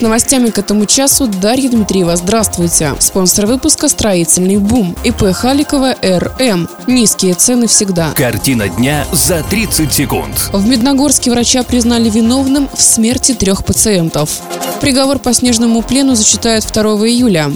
С новостями к этому часу Дарья Дмитриева. Здравствуйте. Спонсор выпуска «Строительный бум». ИП Халикова РМ. Низкие цены всегда. Картина дня за 30 секунд. В Медногорске врача признали виновным в смерти трех пациентов. Приговор по снежному плену зачитают 2 июля.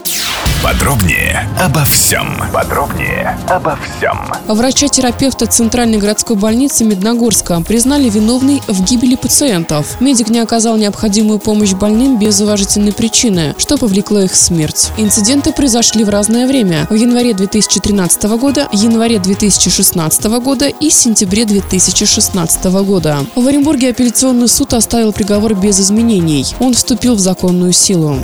Подробнее обо всем. Подробнее обо всем. Врача-терапевта Центральной городской больницы Медногорска признали виновной в гибели пациентов. Медик не оказал необходимую помощь больным без уважительной причины, что повлекло их смерть. Инциденты произошли в разное время – в январе 2013 года, январе 2016 года и сентябре 2016 года. В Оренбурге апелляционный суд оставил приговор без изменений. Он вступил в законную силу.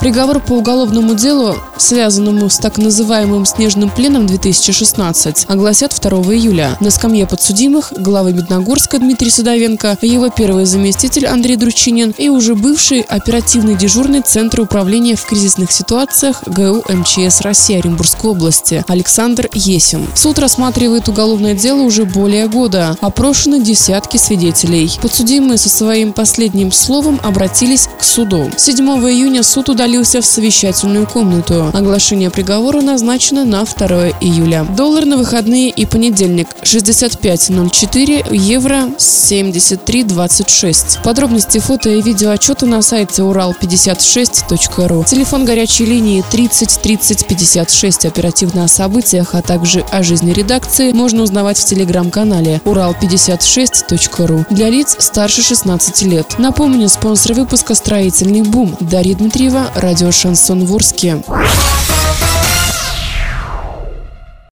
Приговор по уголовному делу, связанному с так называемым «снежным пленом 2016», огласят 2 июля. На скамье подсудимых главы Медногорска Дмитрий Садовенко, его первый заместитель Андрей Дручинин и уже бывший оперативный дежурный Центра управления в кризисных ситуациях ГУ МЧС России Оренбургской области Александр Есин. Суд рассматривает уголовное дело уже более года. Опрошены десятки свидетелей. Подсудимые со своим последним словом обратились к суду. 7 июня суд удалил удалился в совещательную комнату. Оглашение приговора назначено на 2 июля. Доллар на выходные и понедельник 65.04, евро 73.26. Подробности фото и видео отчета на сайте урал56.ру. Телефон горячей линии 30 30 56. Оперативно о событиях, а также о жизни редакции можно узнавать в телеграм-канале урал56.ру для лиц старше 16 лет. Напомню, спонсор выпуска «Строительный бум» Дарья Дмитриева, радио «Шансон Ворске».